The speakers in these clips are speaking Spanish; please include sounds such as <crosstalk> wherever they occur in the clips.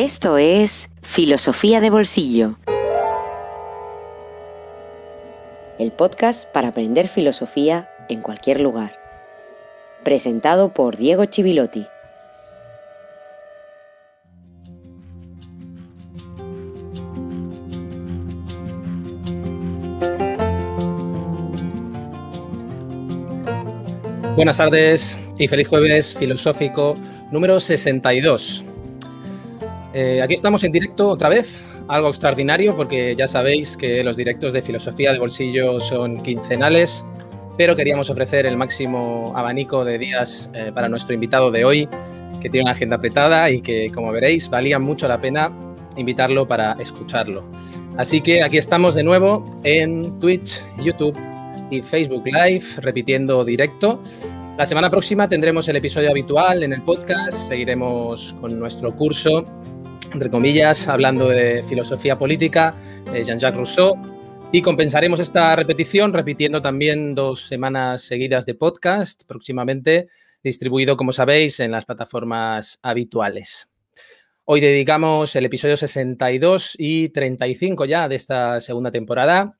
Esto es Filosofía de Bolsillo. El podcast para aprender filosofía en cualquier lugar. Presentado por Diego Chivilotti. Buenas tardes y feliz jueves filosófico número 62. Eh, aquí estamos en directo otra vez, algo extraordinario porque ya sabéis que los directos de filosofía de bolsillo son quincenales, pero queríamos ofrecer el máximo abanico de días eh, para nuestro invitado de hoy, que tiene una agenda apretada y que, como veréis, valía mucho la pena invitarlo para escucharlo. Así que aquí estamos de nuevo en Twitch, YouTube y Facebook Live, repitiendo directo. La semana próxima tendremos el episodio habitual en el podcast, seguiremos con nuestro curso, entre comillas, hablando de filosofía política, de Jean-Jacques Rousseau, y compensaremos esta repetición repitiendo también dos semanas seguidas de podcast, próximamente distribuido, como sabéis, en las plataformas habituales. Hoy dedicamos el episodio 62 y 35 ya de esta segunda temporada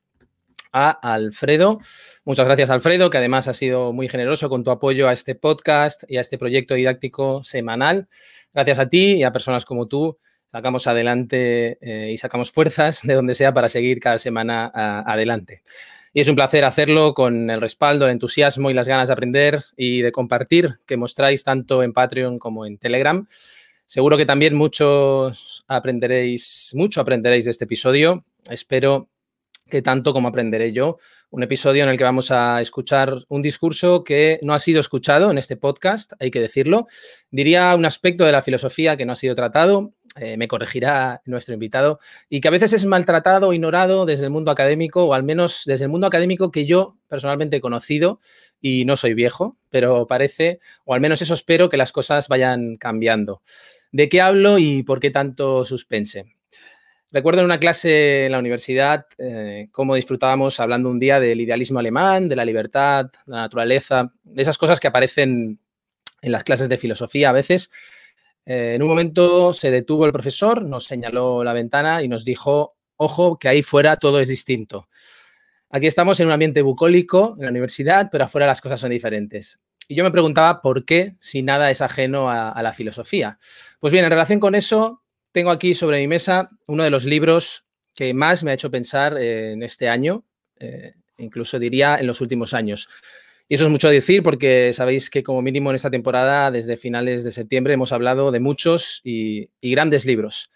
a Alfredo. Muchas gracias, Alfredo, que además ha sido muy generoso con tu apoyo a este podcast y a este proyecto didáctico semanal. Gracias a ti y a personas como tú, sacamos adelante eh, y sacamos fuerzas de donde sea para seguir cada semana adelante. Y es un placer hacerlo con el respaldo, el entusiasmo y las ganas de aprender y de compartir que mostráis tanto en Patreon como en Telegram. Seguro que también muchos aprenderéis, mucho aprenderéis de este episodio. Espero que tanto como aprenderé yo. Un episodio en el que vamos a escuchar un discurso que no ha sido escuchado en este podcast, hay que decirlo. Diría un aspecto de la filosofía que no ha sido tratado, eh, me corregirá nuestro invitado, y que a veces es maltratado o ignorado desde el mundo académico, o al menos desde el mundo académico que yo personalmente he conocido, y no soy viejo, pero parece, o al menos eso espero, que las cosas vayan cambiando. ¿De qué hablo y por qué tanto suspense? Recuerdo en una clase en la universidad eh, cómo disfrutábamos hablando un día del idealismo alemán, de la libertad, la naturaleza, de esas cosas que aparecen en las clases de filosofía a veces. Eh, en un momento se detuvo el profesor, nos señaló la ventana y nos dijo, ojo, que ahí fuera todo es distinto. Aquí estamos en un ambiente bucólico en la universidad, pero afuera las cosas son diferentes. Y yo me preguntaba por qué si nada es ajeno a, la filosofía. Pues bien, en relación con eso, tengo aquí sobre mi mesa uno de los libros que más me ha hecho pensar en este año, eh, incluso diría en los últimos años. Y eso es mucho decir porque sabéis que como mínimo en esta temporada, desde finales de septiembre, hemos hablado de muchos y, grandes libros.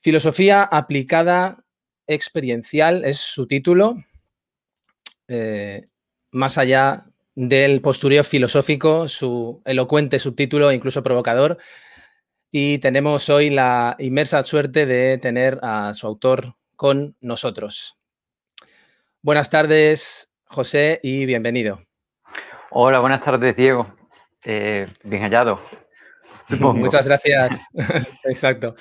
Filosofía aplicada experiencial es su título. Eh, más allá del postureo filosófico, su elocuente subtítulo, incluso provocador, y tenemos hoy la inmersa suerte de tener a su autor con nosotros. Buenas tardes, José, y bienvenido. Hola, buenas tardes, Diego. Eh, bien hallado. <laughs> Muchas gracias. <laughs> Exacto.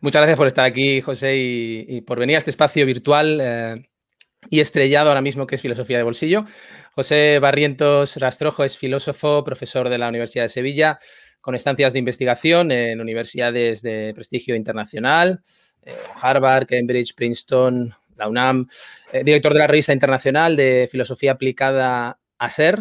Muchas gracias por estar aquí, José, y, por venir a este espacio virtual eh, y estrellado ahora mismo que es Filosofía de Bolsillo. José Barrientos Rastrojo es filósofo, profesor de la Universidad de Sevilla, con estancias de investigación en universidades de prestigio internacional, eh, Harvard, Cambridge, Princeton, la UNAM, eh, director de la revista internacional de filosofía aplicada a ser,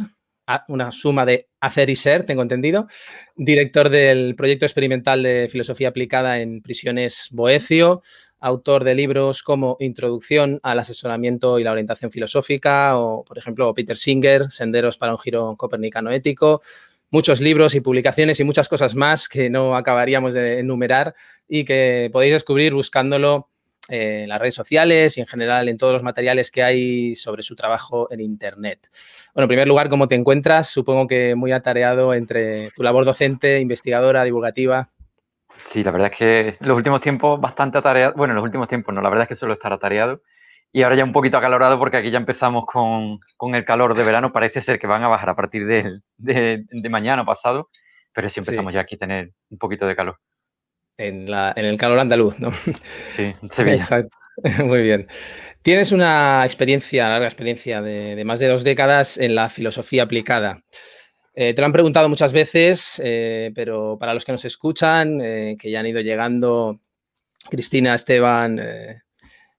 una suma de hacer y ser, tengo entendido, director del proyecto experimental de filosofía aplicada en prisiones Boecio, autor de libros como Introducción al asesoramiento y la orientación filosófica, o por ejemplo Peter Singer, Senderos para un giro copernicano ético, muchos libros y publicaciones y muchas cosas más que no acabaríamos de enumerar y que podéis descubrir buscándolo en las redes sociales y en general en todos los materiales que hay sobre su trabajo en Internet. Bueno, en primer lugar, ¿cómo te encuentras? Supongo que muy atareado entre tu labor docente, investigadora, divulgativa. Sí, la verdad es que los últimos tiempos bastante atareado. Bueno, en los últimos tiempos no, la verdad es que suelo estar atareado y ahora ya un poquito acalorado porque aquí ya empezamos con, el calor de verano. Parece ser que van a bajar a partir de, de, mañana pasado, pero sí empezamos ya aquí a tener un poquito de calor. En, la, en el calor andaluz, ¿no? Sí, <laughs> Sevilla. Exacto. <laughs> Muy bien. Tienes una experiencia, larga experiencia de, más de dos décadas en la filosofía aplicada. te lo han preguntado muchas veces, pero para los que nos escuchan, que ya han ido llegando, Cristina, Esteban,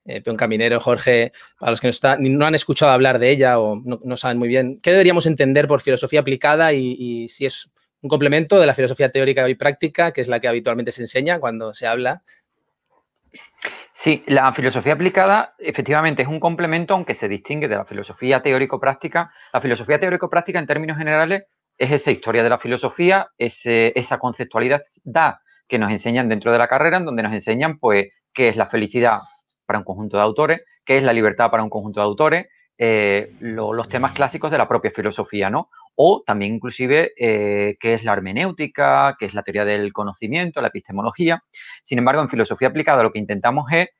eh, Peón Caminero, Jorge, para los que no, han escuchado hablar de ella o no, saben muy bien, ¿qué deberíamos entender por filosofía aplicada y, si es un complemento de la filosofía teórica y práctica, que es la que habitualmente se enseña cuando se habla? Sí, la filosofía aplicada efectivamente es un complemento, aunque se distingue de la filosofía teórico-práctica. La filosofía teórico-práctica, en términos generales, es esa historia de la filosofía, esa conceptualidad que nos enseñan dentro de la carrera, en donde nos enseñan, pues, qué es la felicidad, para un conjunto de autores, qué es la libertad para un conjunto de autores, eh, los temas clásicos de la propia filosofía, ¿no? O también inclusive eh, qué es la hermenéutica, qué es la teoría del conocimiento, la epistemología. Sin embargo, en filosofía aplicada lo que intentamos es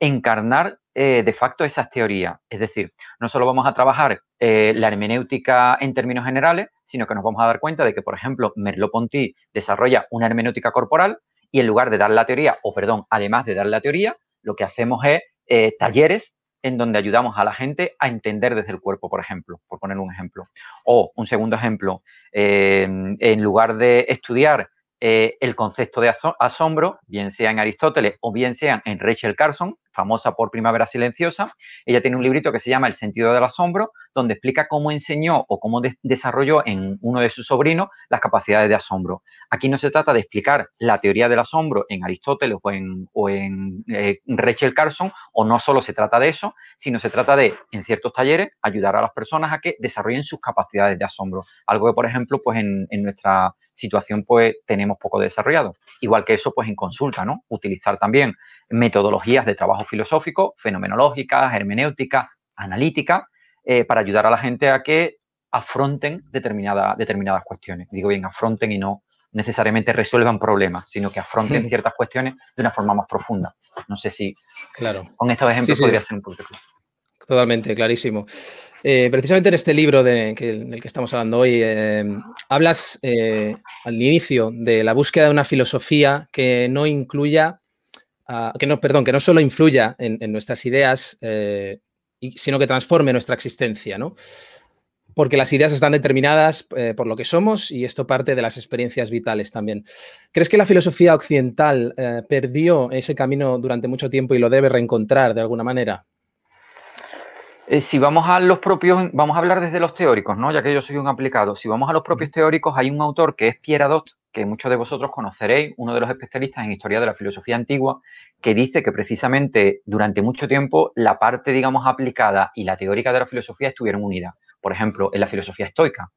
encarnar eh, de facto esas teorías. Es decir, no solo vamos a trabajar la hermenéutica en términos generales, sino que nos vamos a dar cuenta de que, por ejemplo, Merleau-Ponty desarrolla una hermenéutica corporal y en lugar de dar la teoría, o perdón, además de dar la teoría, lo que hacemos es talleres en donde ayudamos a la gente a entender desde el cuerpo, por ejemplo, por poner un ejemplo. O un segundo ejemplo, eh, en lugar de estudiar eh, el concepto de asombro, bien sea en Aristóteles o bien sea en Rachel Carson, famosa por Primavera Silenciosa. Ella tiene un librito que se llama El sentido del asombro, donde explica cómo enseñó o cómo desarrolló en uno de sus sobrinos las capacidades de asombro. Aquí no se trata de explicar la teoría del asombro en Aristóteles o en, eh, Rachel Carson, o no solo se trata de eso, sino se trata de, en ciertos talleres, ayudar a las personas a que desarrollen sus capacidades de asombro. Algo que, por ejemplo, pues en, en nuestra situación pues tenemos poco desarrollado. Igual que eso, pues en consulta, ¿no? Utilizar también metodologías de trabajo filosófico, fenomenológicas, hermenéuticas, analíticas, eh, para ayudar a la gente a que afronten determinadas cuestiones. Digo bien, afronten y no necesariamente resuelvan problemas, sino que afronten ciertas cuestiones de una forma más profunda. No sé si claro. con estos ejemplos podría ser un poco claro. Totalmente, clarísimo. Eh, precisamente en este libro del que estamos hablando hoy, eh, hablas al inicio de la búsqueda de una filosofía que no incluya que no, perdón, que no solo influya en, nuestras ideas, eh, sino que transforme nuestra existencia, ¿no? Porque las ideas están determinadas eh, por lo que somos y esto parte de las experiencias vitales también. ¿Crees que la filosofía occidental eh, perdió ese camino durante mucho tiempo y lo debe reencontrar de alguna manera? Si vamos a los propios, vamos a hablar desde los teóricos, ¿no? Ya que yo soy un aplicado. Si vamos a los propios teóricos, hay un autor que es Pierre Adot, que muchos de vosotros conoceréis, uno de los especialistas en historia de la filosofía antigua, que dice que precisamente durante mucho tiempo la parte, digamos, aplicada y la teórica de la filosofía estuvieron unidas. Por ejemplo, en la filosofía estoica,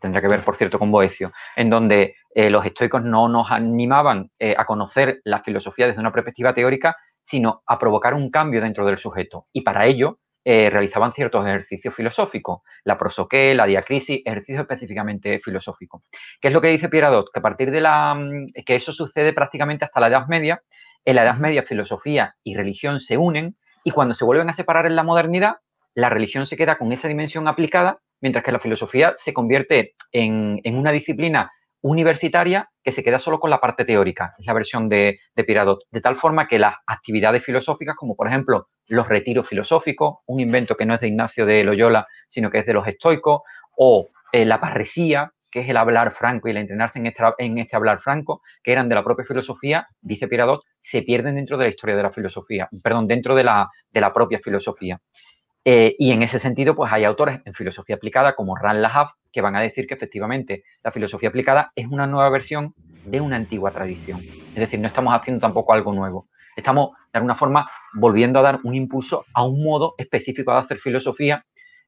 tendrá que ver, por cierto, con Boecio, en donde eh, los estoicos no nos animaban eh, a conocer la filosofía desde una perspectiva teórica, sino a provocar un cambio dentro del sujeto. Y para ello eh, realizaban ciertos ejercicios filosóficos, la prosoqué, la diacrisis, ejercicios específicamente filosóficos. ¿Qué es lo que dice Pieradot? Que a partir de la... Mm, que eso sucede prácticamente hasta la Edad Media. En la Edad Media filosofía y religión se unen y cuando se vuelven a separar en la modernidad, la religión se queda con esa dimensión aplicada, mientras que la filosofía se convierte en, en una disciplina universitaria que se queda solo con la parte teórica, es la versión de, de Piradot, de tal forma que las actividades filosóficas, como por ejemplo los retiros filosóficos, un invento que no es de Ignacio de Loyola, sino que es de los estoicos, o eh, la parresía, que es el hablar franco y el entrenarse en este, hablar franco, que eran de la propia filosofía, dice Piradot, se pierden dentro de la historia de la filosofía, perdón, dentro de la, de la propia filosofía. Eh, y en ese sentido, pues hay autores en filosofía aplicada como Ran Lahab que van a decir que efectivamente la filosofía aplicada es una nueva versión de una antigua tradición. Es decir, no estamos haciendo tampoco algo nuevo. Estamos, de alguna forma, volviendo a dar un impulso a un modo específico de hacer filosofía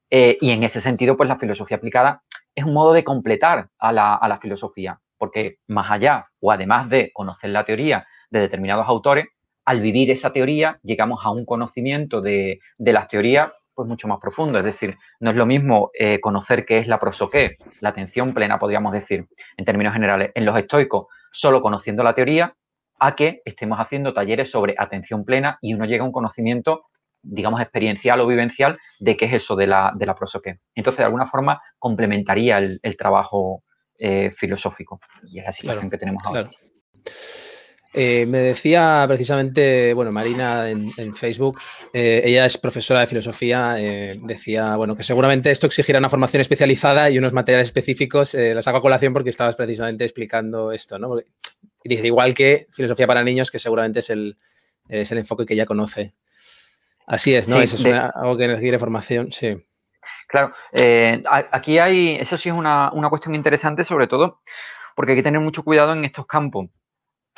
eh, y en ese sentido, pues la filosofía aplicada es un modo de completar a la, filosofía, porque más allá o además de conocer la teoría de determinados autores, al vivir esa teoría llegamos a un conocimiento de, de las teorías pues mucho más profundo. Es decir, no es lo mismo eh, conocer qué es la prosoqué, la atención plena, podríamos decir, en términos generales, en los estoicos, solo conociendo la teoría, a que estemos haciendo talleres sobre atención plena y uno llega a un conocimiento, digamos, experiencial o vivencial de qué es eso de la, de la prosoqué. Entonces, de alguna forma, complementaría el, trabajo eh, filosófico. Y es la situación que tenemos ahora. Eh, me decía precisamente, bueno, Marina en, Facebook, eh, ella es profesora de filosofía, eh, decía, bueno, que seguramente esto exigirá una formación especializada y unos materiales específicos. las hago a colación porque estabas precisamente explicando esto, ¿no? y dice, igual que filosofía para niños, que seguramente es el, es el enfoque que ella conoce. Así es, ¿no? Eso es algo que requiere formación, sí. Claro, aquí hay, eso sí es una, una cuestión interesante, sobre todo porque hay que tener mucho cuidado en estos campos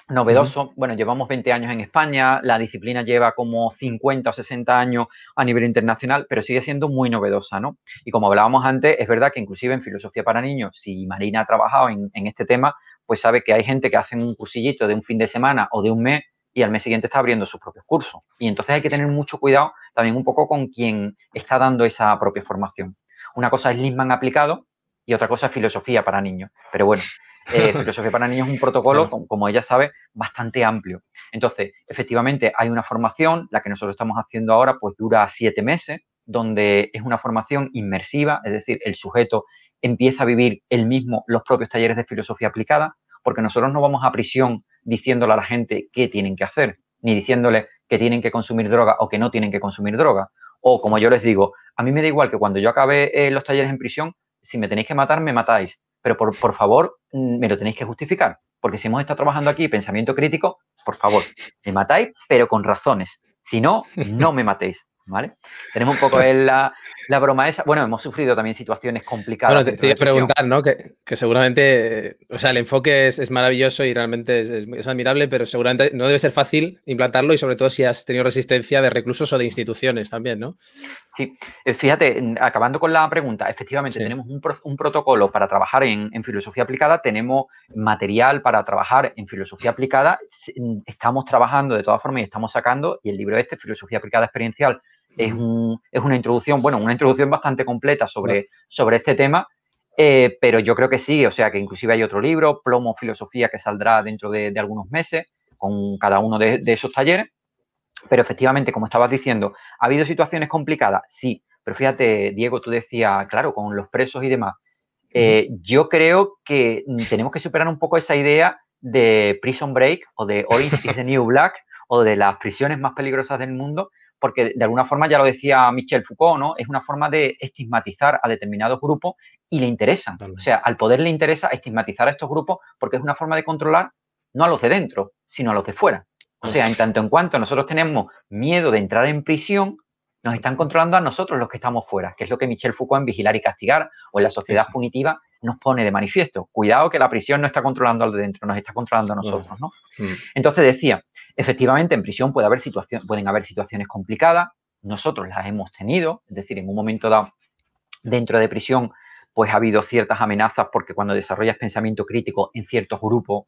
novedoso. Bueno, llevamos 20 años en España, la disciplina lleva como 50 o 60 años a nivel internacional, pero sigue siendo muy novedosa, ¿no? Y como hablábamos antes, es verdad que inclusive en filosofía para niños, si Marina ha trabajado en, este tema, pues sabe que hay gente que hace un cursillito de un fin de semana o de un mes y al mes siguiente está abriendo sus propios cursos. Y entonces hay que tener mucho cuidado también un poco con quien está dando esa propia formación. Una cosa es Lisman aplicado y otra cosa es filosofía para niños. Pero bueno, eh, <laughs> filosofía para niños es un protocolo, como, ella sabe, bastante amplio. Entonces, efectivamente, hay una formación, la que nosotros estamos haciendo ahora, pues dura siete meses, donde es una formación inmersiva, es decir, el sujeto empieza a vivir él mismo los propios talleres de filosofía aplicada, porque nosotros no vamos a prisión diciéndole a la gente qué tienen que hacer, ni diciéndole que tienen que consumir droga o que no tienen que consumir droga. O como yo les digo, a mí me da igual que cuando yo acabe eh, los talleres en prisión, si me tenéis que matar, me matáis pero por, por favor, mm, me lo tenéis que justificar. Porque si hemos estado trabajando aquí pensamiento crítico, por favor, me matáis, pero con razones. Si no, no me matéis. ¿Vale? Tenemos un poco <laughs> la, la, broma esa. Bueno, hemos sufrido también situaciones complicadas. Bueno, te, te preguntar, ¿no? Que, que, seguramente, o sea, el enfoque es, es maravilloso y realmente es, es, admirable, pero seguramente no debe ser fácil implantarlo y sobre todo si has tenido resistencia de reclusos o de instituciones también, ¿no? Sí, eh, fíjate, acabando con la pregunta, efectivamente tenemos un, un, protocolo para trabajar en, en filosofía aplicada, tenemos material para trabajar en filosofía aplicada, estamos trabajando de todas formas y estamos sacando, y el libro este, Filosofía aplicada experiencial, es, una introducción, bueno, una introducción bastante completa sobre, sobre este tema, eh, pero yo creo que sí, o sea que inclusive hay otro libro, Plomo Filosofía, que saldrá dentro de, algunos meses con cada uno de, esos talleres. Pero efectivamente, como estabas diciendo, ¿ha habido situaciones complicadas? Sí, pero fíjate, Diego, tú decías, claro, con los presos y demás. Eh, yo creo que tenemos que superar un poco esa idea de Prison Break o de Orange is the New Black o de las prisiones más peligrosas del mundo, porque de alguna forma, ya lo decía Michel Foucault, ¿no? Es una forma de estigmatizar a determinados grupos y le interesan. O sea, al poder le interesa estigmatizar a estos grupos porque es una forma de controlar no a los de dentro, sino a los de fuera. O sea, en tanto en cuanto nosotros tenemos miedo de entrar en prisión, nos están controlando a nosotros los que estamos fuera, que es lo que Michel Foucault en Vigilar y Castigar o en la sociedad punitiva nos pone de manifiesto. Cuidado que la prisión no está controlando al de dentro, nos está controlando a nosotros, ¿no? Mm. Entonces decía, efectivamente en prisión puede haber pueden haber situaciones complicadas, nosotros las hemos tenido, es decir, en un momento dado dentro de prisión pues ha habido ciertas amenazas porque cuando desarrollas pensamiento crítico en ciertos grupos,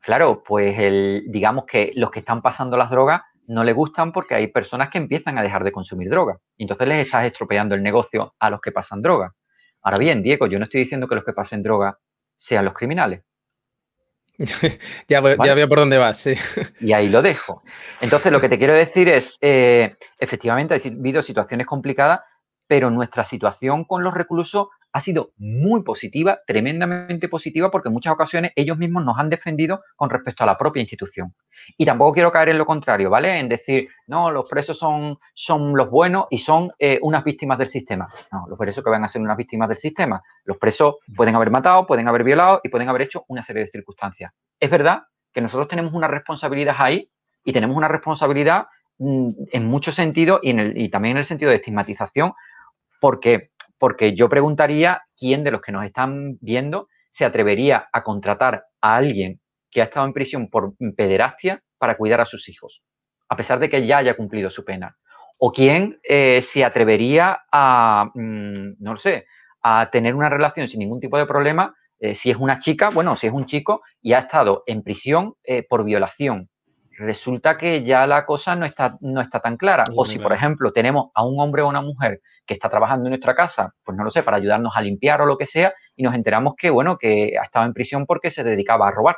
claro, pues el, digamos que los que están pasando las drogas no le gustan porque hay personas que empiezan a dejar de consumir droga. Entonces les estás estropeando el negocio a los que pasan droga. Ahora bien, Diego, yo no estoy diciendo que los que pasen droga sean los criminales. <laughs> ya, veo por dónde vas, sí. Y ahí lo dejo. Entonces, lo que te quiero decir es, eh, efectivamente, ha habido situaciones complicadas, pero nuestra situación con los reclusos ha sido muy positiva, tremendamente positiva, porque en muchas ocasiones ellos mismos nos han defendido con respecto a la propia institución. Y tampoco quiero caer en lo contrario, ¿vale? En decir, no, los presos son, son los buenos y son eh, unas víctimas del sistema. No, los presos que van a ser unas víctimas del sistema. Los presos pueden haber matado, pueden haber violado y pueden haber hecho una serie de circunstancias. Es verdad que nosotros tenemos una responsabilidad ahí y tenemos una responsabilidad mm, en muchos sentidos y, y también en el sentido de estigmatización, porque porque yo preguntaría quién de los que nos están viendo se atrevería a contratar a alguien que ha estado en prisión por pederastia para cuidar a sus hijos, a pesar de que ya haya cumplido su pena. O quién eh, se atrevería a, mm, no lo sé, a tener una relación sin ningún tipo de problema, eh, si es una chica, bueno, si es un chico y ha estado en prisión eh, por violación resulta que ya la cosa no está, no está tan clara. o si, por ejemplo, tenemos a un hombre o una mujer que está trabajando en nuestra casa, pues no lo sé, para ayudarnos a limpiar o lo que sea, y nos enteramos que, bueno, que ha estado en prisión porque se dedicaba a robar.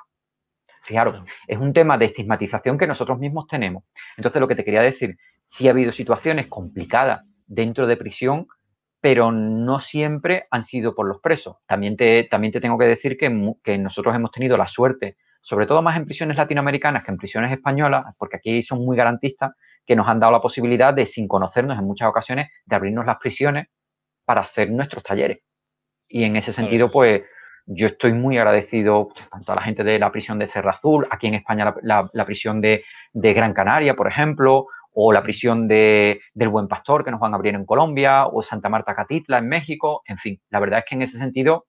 Fijaros, es un tema de estigmatización que nosotros mismos tenemos. Entonces, lo que te quería decir, sí ha habido situaciones complicadas dentro de prisión, pero no siempre han sido por los presos. También te, también te tengo que decir que, que nosotros hemos tenido la suerte sobre todo más en prisiones latinoamericanas que en prisiones españolas, porque aquí son muy garantistas, que nos han dado la posibilidad de, sin conocernos en muchas ocasiones, de abrirnos las prisiones para hacer nuestros talleres. Y en ese sentido, pues yo estoy muy agradecido tanto a la gente de la prisión de Serra Azul, aquí en España la, prisión de, Gran Canaria, por ejemplo, o la prisión de, del Buen Pastor que nos van a abrir en Colombia, o Santa Marta Catitla en México, en fin, la verdad es que en ese sentido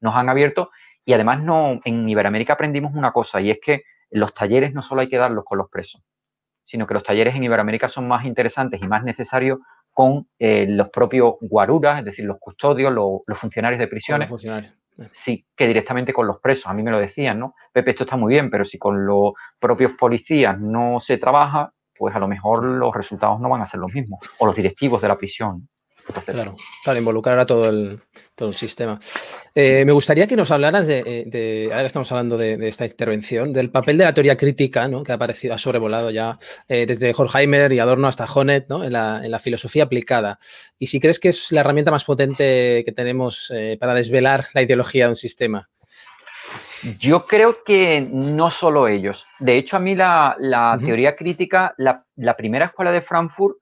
nos han abierto y además no, en Iberoamérica aprendimos una cosa y es que los talleres no solo hay que darlos con los presos, sino que los talleres en Iberoamérica son más interesantes y más necesarios con eh, los propios guaruras, es decir, los custodios, los funcionarios de prisiones. funcionarios. Sí, que directamente con los presos. A mí me lo decían, ¿no? Pepe, esto está muy bien, pero si con los propios policías no se trabaja, pues a lo mejor los resultados no van a ser los mismos. O los directivos de la prisión claro, para involucrar a todo el, todo el sistema. Eh, me gustaría que nos hablaras de, eh, ahora que estamos hablando de, esta intervención, del papel de la teoría crítica, ¿no? que ha aparecido, ha sobrevolado ya eh, desde Horkheimer y Adorno hasta Honneth, ¿no? en, la, en, la, filosofía aplicada. Y si crees que es la herramienta más potente que tenemos para desvelar la ideología de un sistema. Yo creo que no solo ellos. De hecho, a mí la, la teoría crítica, la, la primera escuela de Frankfurt,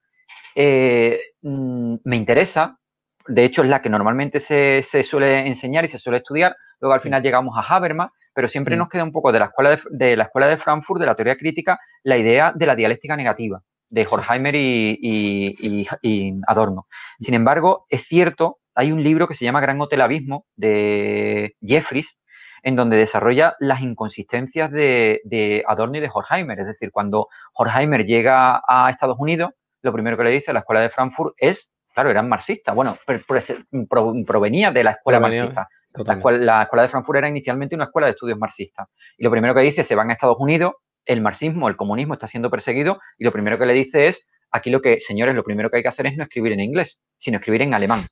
eh, mm, me interesa. De hecho, es la que normalmente se, suele enseñar y se suele estudiar. Luego, al final, llegamos a Habermas, pero siempre nos queda un poco de la, escuela de, la escuela de Frankfurt, de la teoría crítica, la idea de la dialéctica negativa de Horkheimer y, Adorno. Sin embargo, es cierto, hay un libro que se llama Gran Hotel Abismo de Jeffries, en donde desarrolla las inconsistencias de, de, Adorno y de Horkheimer. Es decir, cuando Horkheimer llega a Estados Unidos, lo primero que le dice la escuela de Frankfurt es, claro, eran marxistas. Bueno, provenía de la escuela marxista. La escuela, de Frankfurt era inicialmente una escuela de estudios marxistas. Y lo primero que dice, se van a Estados Unidos, el marxismo, el comunismo está siendo perseguido, y lo primero que le dice es, aquí lo que, señores, lo primero que hay que hacer es no escribir en inglés, sino escribir en alemán.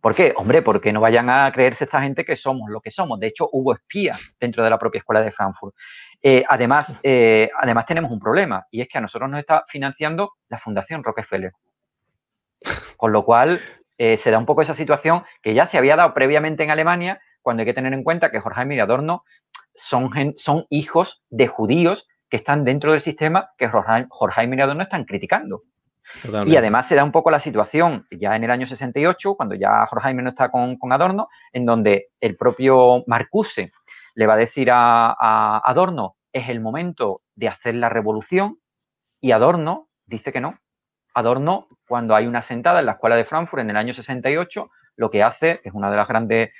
¿Por qué? Hombre, porque no vayan a creerse esta gente que somos lo que somos. De hecho, hubo espías dentro de la propia escuela de Frankfurt. Eh, además, eh, además tenemos un problema y es que a nosotros nos está financiando la Fundación Rockefeller. Con lo cual eh, se da un poco esa situación que ya se había dado previamente en Alemania, cuando hay que tener en cuenta que Jorge y Adorno son, son hijos de judíos que están dentro del sistema que Jorge y Adorno están criticando. Y además se da un poco la situación ya en el año 68, cuando ya Jorge no está con, con Adorno, en donde el propio Marcuse le va a decir a, Adorno, es el momento de hacer la revolución, y Adorno dice que no. Adorno, cuando hay una sentada en la escuela de Frankfurt en el año 68, lo que hace, es uno de los grandes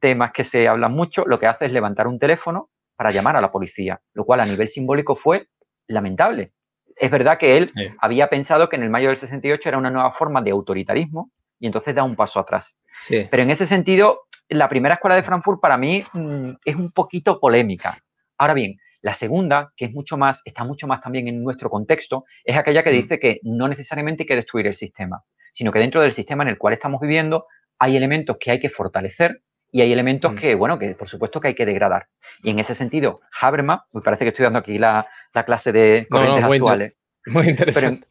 temas que se hablan mucho, lo que hace es levantar un teléfono para llamar a la policía, lo cual a nivel simbólico fue lamentable. Es verdad que él había pensado que en el mayo del 68 era una nueva forma de autoritarismo y entonces da un paso atrás. Pero en ese sentido, la primera escuela de Frankfurt para mí mm, es un poquito polémica. Ahora bien, la segunda, que es mucho más, está mucho más también en nuestro contexto, es aquella que mm. dice que no necesariamente hay que destruir el sistema, sino que dentro del sistema en el cual estamos viviendo hay elementos que hay que fortalecer y hay elementos mm. que, bueno, que por supuesto que hay que degradar. Y en ese sentido, Habermas, me parece que estoy dando aquí la, clase de corrientes actuales. muy interesante.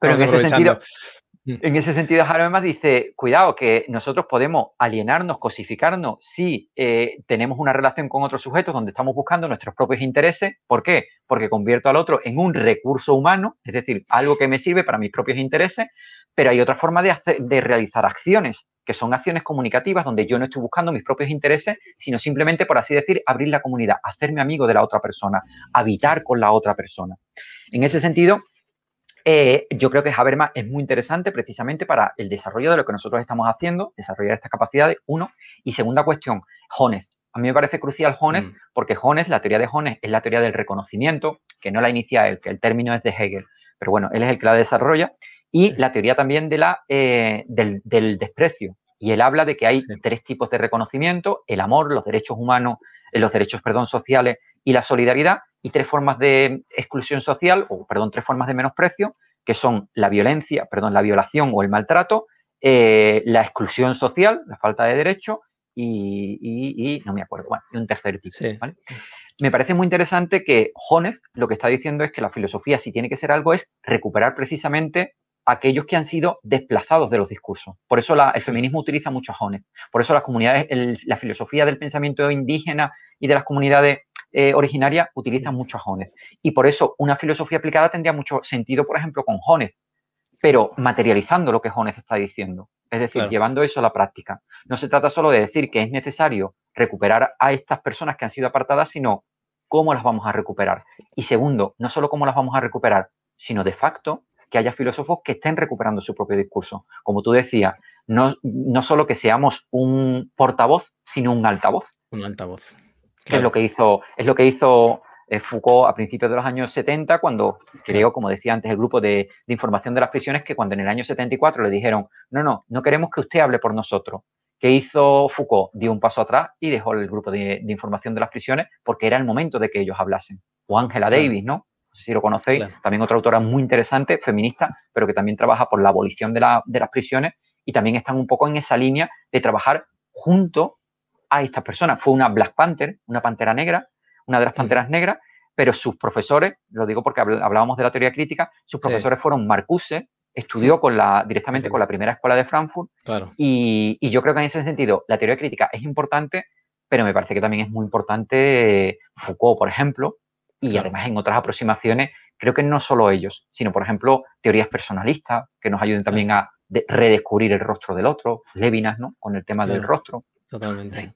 Pero, en ese sentido. En ese sentido, Habermas dice, cuidado, que nosotros podemos alienarnos, cosificarnos si eh, tenemos una relación con otros sujetos donde estamos buscando nuestros propios intereses. ¿Por qué? Porque convierto al otro en un recurso humano, es decir, algo que me sirve para mis propios intereses, pero hay otra forma de realizar acciones, que son acciones comunicativas donde yo no estoy buscando mis propios intereses, sino simplemente, por así decir, abrir la comunidad, hacerme amigo de la otra persona, habitar con la otra persona. En ese sentido, eh, yo creo que Habermas es muy interesante precisamente para el desarrollo de lo que nosotros estamos haciendo, desarrollar estas capacidades, uno. Y segunda cuestión, Jones. A mí me parece crucial Jones mm. porque Jones, la teoría de Jones es la teoría del reconocimiento, que no la inicia él, que el término es de Hegel, pero bueno, él es el que la desarrolla, y la teoría también de la, eh, del, desprecio. Y él habla de que hay tres tipos de reconocimiento, el amor, los derechos humanos, eh, los derechos, perdón, sociales y la solidaridad, y tres formas de exclusión social, o perdón, tres formas de menosprecio, que son la violencia, perdón, la violación o el maltrato, eh, la exclusión social, la falta de derecho y, no me acuerdo, bueno, y un tercer tipo. Me parece muy interesante que Jones lo que está diciendo es que la filosofía, si tiene que ser algo, es recuperar precisamente aquellos que han sido desplazados de los discursos. Por eso el feminismo utiliza mucho a Jones. Por eso las comunidades, la filosofía del pensamiento indígena y de las comunidades eh, originaria utilizan mucho a Jones. Y por eso una filosofía aplicada tendría mucho sentido, por ejemplo, con Jones, pero materializando lo que Jones está diciendo. Es decir, llevando eso a la práctica. No se trata solo de decir que es necesario recuperar a estas personas que han sido apartadas, sino cómo las vamos a recuperar. Y segundo, no solo cómo las vamos a recuperar, sino de facto que haya filósofos que estén recuperando su propio discurso. Como tú decías, no, no solo que seamos un portavoz, sino un altavoz. Un altavoz. Es lo que hizo, es lo que hizo eh, Foucault a principios de los años 70, cuando creó, como decía antes, el grupo de, información de las prisiones, que cuando en el año 74 le dijeron, no, no, no queremos que usted hable por nosotros. ¿Qué hizo Foucault? Dio un paso atrás y dejó el grupo de, información de las prisiones porque era el momento de que ellos hablasen. O Angela Davis, ¿no? No sé si lo conocéis, también otra autora muy interesante, feminista, pero que también trabaja por la abolición de, de las prisiones y también están un poco en esa línea de trabajar junto a estas personas. Fue una Black Panther, una pantera negra, una de las panteras negras, pero sus profesores, lo digo porque hablábamos de la teoría crítica, sus profesores fueron Marcuse, estudió con la, directamente con la primera escuela de Frankfurt, claro. y, yo creo que en ese sentido la teoría crítica es importante, pero me parece que también es muy importante Foucault, por ejemplo, y además en otras aproximaciones, creo que no solo ellos, sino, por ejemplo, teorías personalistas que nos ayuden también a redescubrir el rostro del otro, Levinas, ¿no? Con el tema del rostro. Totalmente.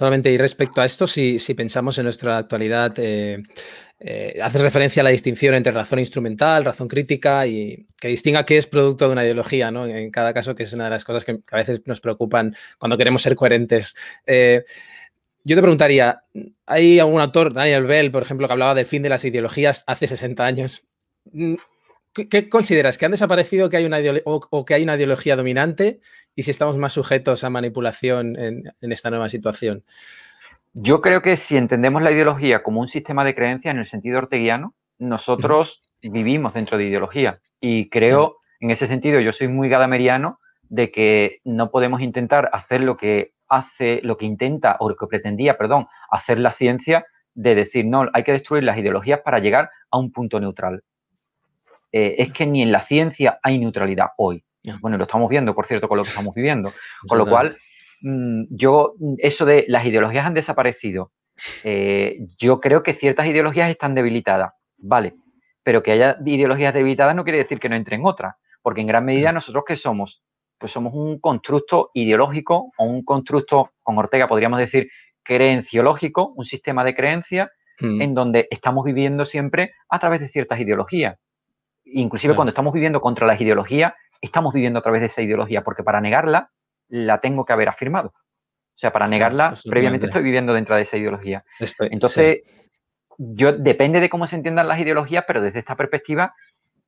Totalmente. Y respecto a esto, si, pensamos en nuestra actualidad, eh, eh, haces referencia a la distinción entre razón instrumental, razón crítica y que distinga qué es producto de una ideología, ¿no? En cada caso, que es una de las cosas que a veces nos preocupan cuando queremos ser coherentes. Eh, yo te preguntaría, ¿hay algún autor, Daniel Bell, por ejemplo, que hablaba del fin de las ideologías hace 60 años? ¿Qué, consideras? ¿Que han desaparecido que hay una o, que hay una ideología dominante? y si estamos más sujetos a manipulación en, esta nueva situación? Yo creo que si entendemos la ideología como un sistema de creencias en el sentido orteguiano, nosotros vivimos dentro de ideología. Y creo, en ese sentido, yo soy muy gadameriano de que no podemos intentar hacer lo que hace, lo que intenta, o lo que pretendía, perdón, hacer la ciencia, de decir, no, hay que destruir las ideologías para llegar a un punto neutral. Eh, es que ni en la ciencia hay neutralidad hoy. Bueno, lo estamos viendo, por cierto, con lo que estamos viviendo. <laughs> Con lo cual, mm, yo, eso de las ideologías han desaparecido, eh, yo creo que ciertas ideologías están debilitadas, vale, pero que haya ideologías debilitadas no quiere decir que no entren otras, porque en gran medida nosotros que somos, pues somos un constructo ideológico o un constructo, con Ortega podríamos decir, creenciológico, un sistema de creencias mm. en donde estamos viviendo siempre a través de ciertas ideologías. Inclusive cuando estamos viviendo contra las ideologías, estamos viviendo a través de esa ideología, porque para negarla la tengo que haber afirmado. O sea, para negarla, previamente estoy viviendo dentro de esa ideología. Entonces, yo depende de cómo se entiendan las ideologías, pero desde esta perspectiva,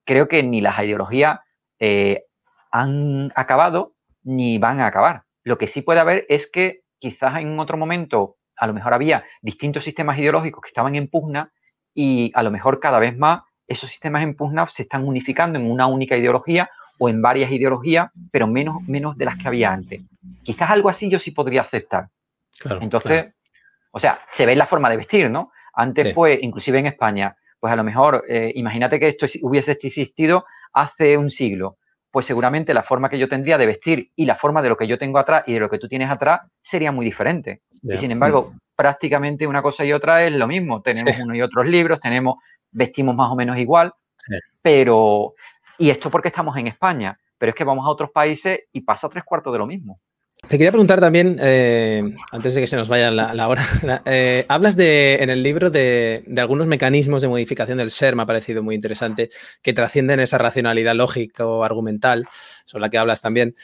creo que ni las ideologías eh, han acabado ni van a acabar. Lo que sí puede haber es que quizás en otro momento a lo mejor había distintos sistemas ideológicos que estaban en pugna y a lo mejor cada vez más esos sistemas en pugna se están unificando en una única ideología o en varias ideologías, pero menos, menos de las que había antes. Quizás algo así yo sí podría aceptar. Entonces, o sea, se ve la forma de vestir, ¿no? Antes, pues, inclusive en España, pues a lo mejor, eh, imagínate que esto hubiese existido hace un siglo, pues seguramente la forma que yo tendría de vestir y la forma de lo que yo tengo atrás y de lo que tú tienes atrás sería muy diferente. Y sin embargo, prácticamente una cosa y otra es lo mismo. Tenemos uno y otros libros, tenemos, vestimos más o menos igual, pero y esto porque estamos en España, pero es que vamos a otros países y pasa tres cuartos de lo mismo. Te quería preguntar también, eh, antes de que se nos vaya la, hora, <laughs> eh, hablas de, en el libro de, algunos mecanismos de modificación del ser, me ha parecido muy interesante, que trascienden esa racionalidad lógica o argumental, sobre la que hablas también.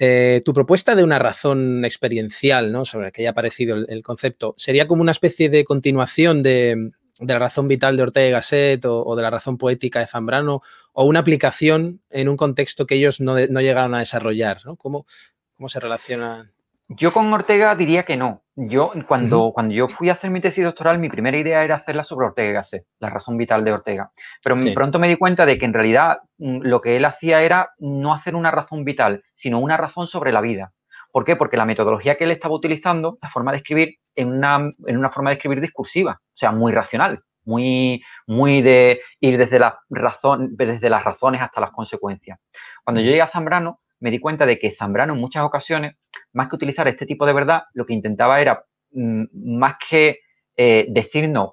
Eh, tu propuesta de una razón experiencial, ¿no? sobre la que haya aparecido el, concepto, ¿sería como una especie de continuación de, de la razón vital de Ortega y Gasset o, de la razón poética de Zambrano o una aplicación en un contexto que ellos no, llegaron a desarrollar, ¿no? ¿Cómo, ¿Cómo, se relacionan? Yo con Ortega diría que no. Yo, cuando, cuando yo fui a hacer mi tesis doctoral, mi primera idea era hacerla sobre Ortega y Gasset, la razón vital de Ortega. Pero pronto me di cuenta de que en realidad mm, lo que él hacía era no hacer una razón vital, sino una razón sobre la vida. ¿Por qué? Porque la metodología que él estaba utilizando, la forma de escribir, en una, en una forma de escribir discursiva, o sea, muy racional, muy, muy de ir desde, la razón, desde las razones hasta las consecuencias. Cuando yo llegué a Zambrano, me di cuenta de que Zambrano en muchas ocasiones, más que utilizar este tipo de verdad, lo que intentaba era, mm, más que eh, decirnos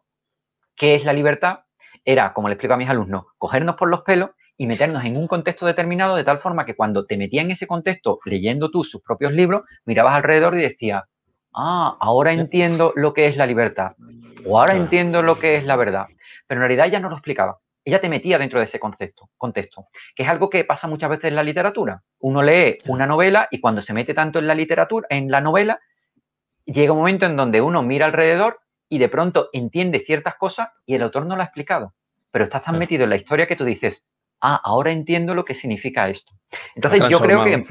qué es la libertad era, como le explico a mis alumnos, cogernos por los pelos y meternos en un contexto determinado de tal forma que cuando te metías en ese contexto leyendo tú sus propios libros, mirabas alrededor y decías, ah, ahora entiendo lo que es la libertad o ahora entiendo lo que es la verdad. Pero en realidad ella no lo explicaba. Ella te metía dentro de ese concepto, contexto, que es algo que pasa muchas veces en la literatura. Uno lee una novela y cuando se mete tanto en la literatura, en la novela, llega un momento en donde uno mira alrededor y de pronto entiende ciertas cosas y el autor no lo ha explicado. Pero estás tan metido en la historia que tú dices, ah, ahora entiendo lo que significa esto. Entonces yo creo que,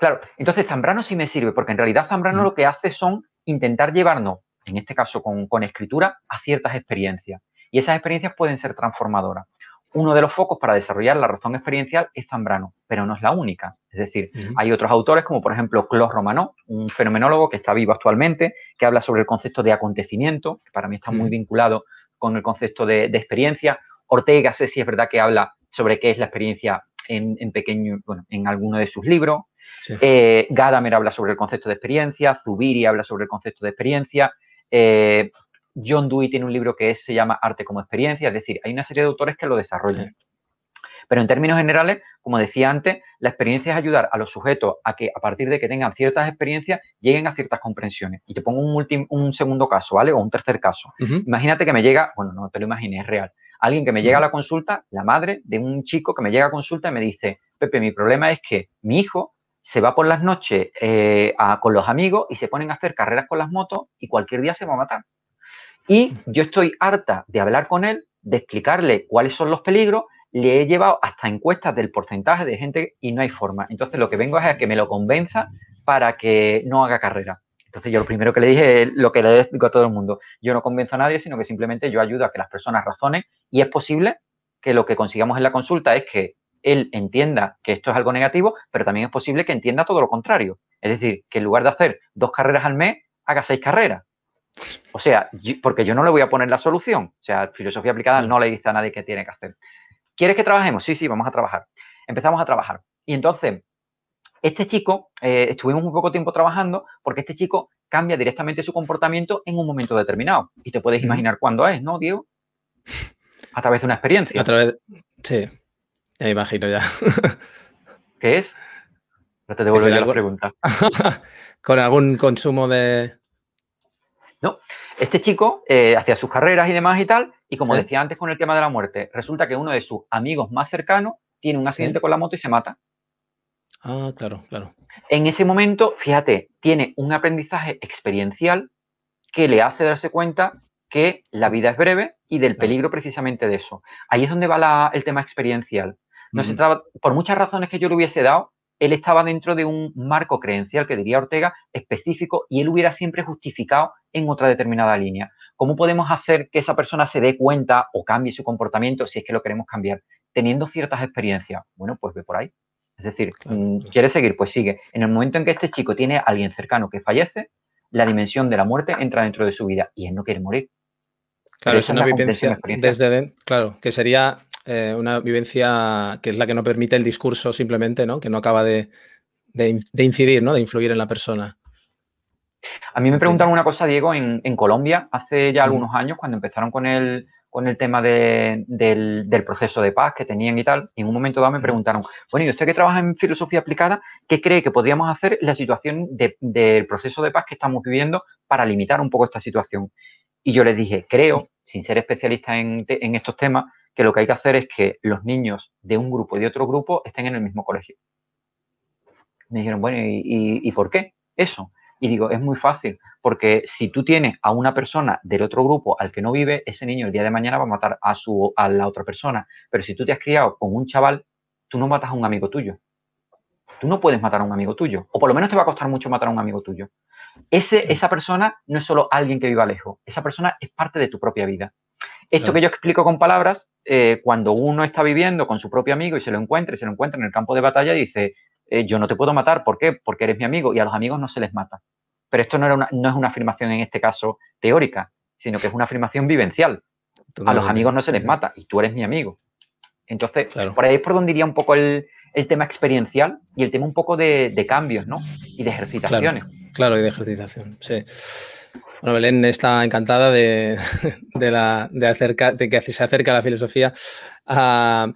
claro, entonces Zambrano sí me sirve, porque en realidad Zambrano lo que hace son intentar llevarnos, en este caso con, con escritura, a ciertas experiencias. Y esas experiencias pueden ser transformadoras. Uno de los focos para desarrollar la razón experiencial es Zambrano, pero no es la única. Es decir, hay otros autores como por ejemplo Claude Romano, un fenomenólogo que está vivo actualmente, que habla sobre el concepto de acontecimiento, que para mí está muy vinculado con el concepto de, experiencia. Ortega, sé si es verdad que habla sobre qué es la experiencia en, pequeño, bueno, en alguno de sus libros. Eh, Gadamer habla sobre el concepto de experiencia, Zubiri habla sobre el concepto de experiencia. Eh, John Dewey tiene un libro que se llama Arte como experiencia, es decir, hay una serie de autores que lo desarrollan. Pero en términos generales, como decía antes, la experiencia es ayudar a los sujetos a que a partir de que tengan ciertas experiencias lleguen a ciertas comprensiones. Y te pongo un, un segundo caso, ¿vale? O un tercer caso. Imagínate que me llega, bueno, no te lo imagines, es real. Alguien que me llega a la consulta, la madre de un chico que me llega a consulta y me dice, Pepe, mi problema es que mi hijo se va por las noches eh, con los amigos y se ponen a hacer carreras con las motos y cualquier día se va a matar. Y yo estoy harta de hablar con él, de explicarle cuáles son los peligros, le he llevado hasta encuestas del porcentaje de gente y no hay forma. Entonces lo que vengo es a que me lo convenza para que no haga carrera. Entonces yo lo primero que le dije es lo que le explico a todo el mundo. Yo no convenzo a nadie, sino que simplemente yo ayudo a que las personas razonen y es posible que lo que consigamos en la consulta es que él entienda que esto es algo negativo, pero también es posible que entienda todo lo contrario. Es decir, que en lugar de hacer dos carreras al mes, haga seis carreras. O sea, porque yo no le voy a poner la solución. O sea, filosofía aplicada no le dice a nadie qué tiene que hacer. ¿Quieres que trabajemos? Sí, sí, vamos a trabajar. Empezamos a trabajar. Y entonces, este chico, eh, estuvimos un poco tiempo trabajando porque este chico cambia directamente su comportamiento en un momento determinado. Y te puedes imaginar cuándo es, ¿no, Diego? A través de una experiencia. A través, sí, ya me imagino ya. <laughs> ¿Qué es? No te devuelvo ya la pregunta. <laughs> Con algún consumo de, no, este chico eh, hacía sus carreras y demás y tal, y como decía antes con el tema de la muerte, resulta que uno de sus amigos más cercanos tiene un accidente con la moto y se mata. Ah, claro, claro. En ese momento, fíjate, tiene un aprendizaje experiencial que le hace darse cuenta que la vida es breve y del peligro precisamente de eso. Ahí es donde va el tema experiencial. No se trata, por muchas razones que yo le hubiese dado, él estaba dentro de un marco creencial que diría Ortega específico y él hubiera siempre justificado en otra determinada línea. ¿Cómo podemos hacer que esa persona se dé cuenta o cambie su comportamiento si es que lo queremos cambiar? Teniendo ciertas experiencias. Bueno, pues ve por ahí. Es decir, mm, ¿quiere seguir? Pues sigue. En el momento en que este chico tiene a alguien cercano que fallece, la dimensión de la muerte entra dentro de su vida y él no quiere morir. Claro, es una vivencia desde claro, que sería eh, una vivencia que es la que no permite el discurso simplemente, ¿no? Que no acaba de, incidir, ¿no? De influir en la persona. A mí me preguntaron una cosa, Diego, en, Colombia, hace ya algunos años, cuando empezaron con el, con el tema del, proceso de paz que tenían y tal, y en un momento dado me preguntaron, bueno, ¿y usted que trabaja en filosofía aplicada, qué cree que podríamos hacer en la situación del proceso de paz que estamos viviendo para limitar un poco esta situación? Y yo les dije, creo, sin ser especialista en, en estos temas, que lo que hay que hacer es que los niños de un grupo y de otro grupo estén en el mismo colegio. Me dijeron, bueno, ¿y, por qué eso? Y digo, es muy fácil, porque si tú tienes a una persona del otro grupo al que no vive, ese niño el día de mañana va a matar a, su, a la otra persona. Pero si tú te has criado con un chaval, tú no matas a un amigo tuyo. Tú no puedes matar a un amigo tuyo. O por lo menos te va a costar mucho matar a un amigo tuyo. Ese, esa persona no es solo alguien que viva lejos. Esa persona es parte de tu propia vida. Esto que yo explico con palabras, eh, cuando uno está viviendo con su propio amigo y se lo encuentra y se lo encuentra en el campo de batalla, dice, eh, yo no te puedo matar, ¿por qué? Porque eres mi amigo y a los amigos no se les mata. Pero esto no, era no es una afirmación en este caso teórica, sino que es una afirmación vivencial. A los amigos no se les mata y tú eres mi amigo. Entonces, por ahí es por donde iría un poco el, tema experiencial y el tema un poco de, cambios, ¿no? Y de ejercitaciones. Claro, y de ejercitación, sí. Bueno, Belén está encantada de, <laughs> la, de, que se acerca a la filosofía. Ah,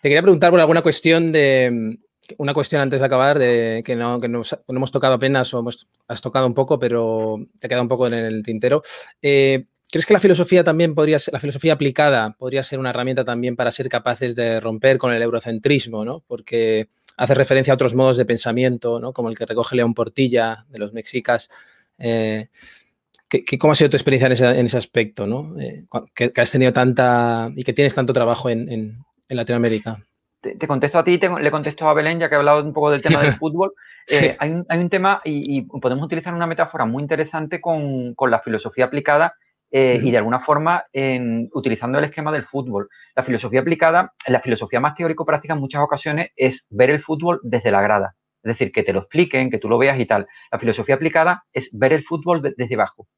te quería preguntar por alguna cuestión de, una cuestión antes de acabar, de que no, que no, hemos tocado apenas o hemos, has tocado un poco, pero te queda un poco en el tintero. Eh, ¿Crees que la filosofía también podría ser, la filosofía aplicada podría ser una herramienta también para ser capaces de romper con el eurocentrismo, ¿no? Porque hace referencia a otros modos de pensamiento, ¿no? Como el que recoge León Portilla de los mexicas. Eh, cómo ha sido tu experiencia en ese, aspecto, ¿no? Eh, que, has tenido tanta y que tienes tanto trabajo en en Latinoamérica? Te, contesto a ti, le contesto a Belén, ya que he hablado un poco del tema del <laughs> fútbol. Eh, hay, un, tema y, podemos utilizar una metáfora muy interesante con, la filosofía aplicada eh, y de alguna forma utilizando el esquema del fútbol. La filosofía aplicada, la filosofía más teórico-práctica en muchas ocasiones es ver el fútbol desde la grada. Es decir, que te lo expliquen, que tú lo veas y tal. La filosofía aplicada es ver el fútbol desde abajo.